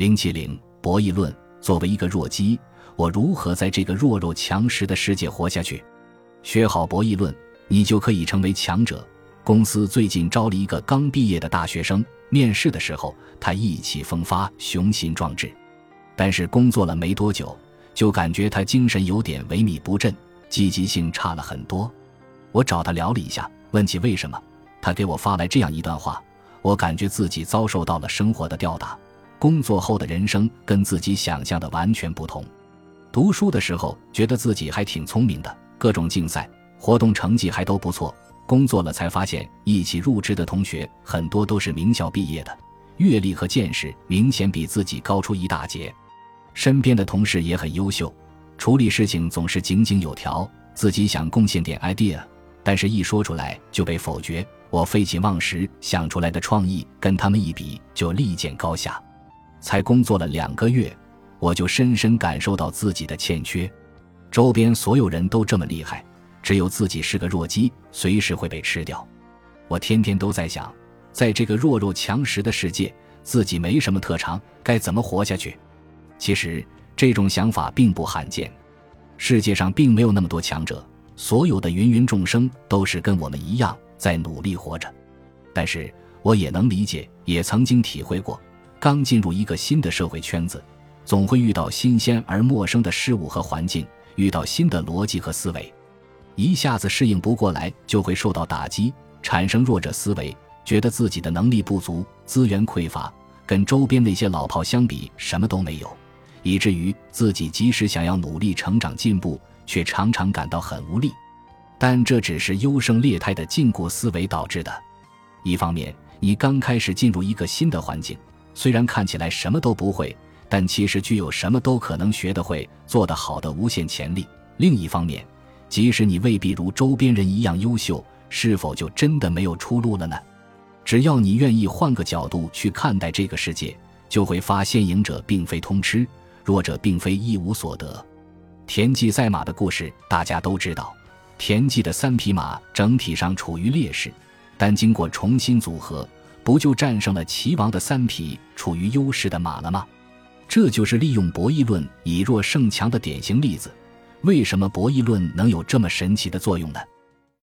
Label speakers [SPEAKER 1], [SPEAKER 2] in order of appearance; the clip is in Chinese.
[SPEAKER 1] 零七零博弈论。作为一个弱鸡，我如何在这个弱肉强食的世界活下去？学好博弈论，你就可以成为强者。公司最近招了一个刚毕业的大学生，面试的时候他意气风发、雄心壮志，但是工作了没多久，就感觉他精神有点萎靡不振，积极性差了很多。我找他聊了一下，问起为什么，他给我发来这样一段话：我感觉自己遭受到了生活的吊打。工作后的人生跟自己想象的完全不同。读书的时候觉得自己还挺聪明的，各种竞赛活动成绩还都不错。工作了才发现，一起入职的同学很多都是名校毕业的，阅历和见识明显比自己高出一大截。身边的同事也很优秀，处理事情总是井井有条。自己想贡献点 idea，但是一说出来就被否决。我废寝忘食想出来的创意，跟他们一比就立见高下。才工作了两个月，我就深深感受到自己的欠缺。周边所有人都这么厉害，只有自己是个弱鸡，随时会被吃掉。我天天都在想，在这个弱肉强食的世界，自己没什么特长，该怎么活下去？其实这种想法并不罕见，世界上并没有那么多强者，所有的芸芸众生都是跟我们一样在努力活着。但是我也能理解，也曾经体会过。刚进入一个新的社会圈子，总会遇到新鲜而陌生的事物和环境，遇到新的逻辑和思维，一下子适应不过来，就会受到打击，产生弱者思维，觉得自己的能力不足，资源匮乏，跟周边那些老炮相比什么都没有，以至于自己即使想要努力成长进步，却常常感到很无力。但这只是优胜劣汰的禁锢思维导致的。一方面，你刚开始进入一个新的环境。虽然看起来什么都不会，但其实具有什么都可能学得会、做得好的无限潜力。另一方面，即使你未必如周边人一样优秀，是否就真的没有出路了呢？只要你愿意换个角度去看待这个世界，就会发现赢者并非通吃，弱者并非一无所得。田忌赛马的故事大家都知道，田忌的三匹马整体上处于劣势，但经过重新组合。不就战胜了齐王的三匹处于优势的马了吗？这就是利用博弈论以弱胜强的典型例子。为什么博弈论能有这么神奇的作用呢？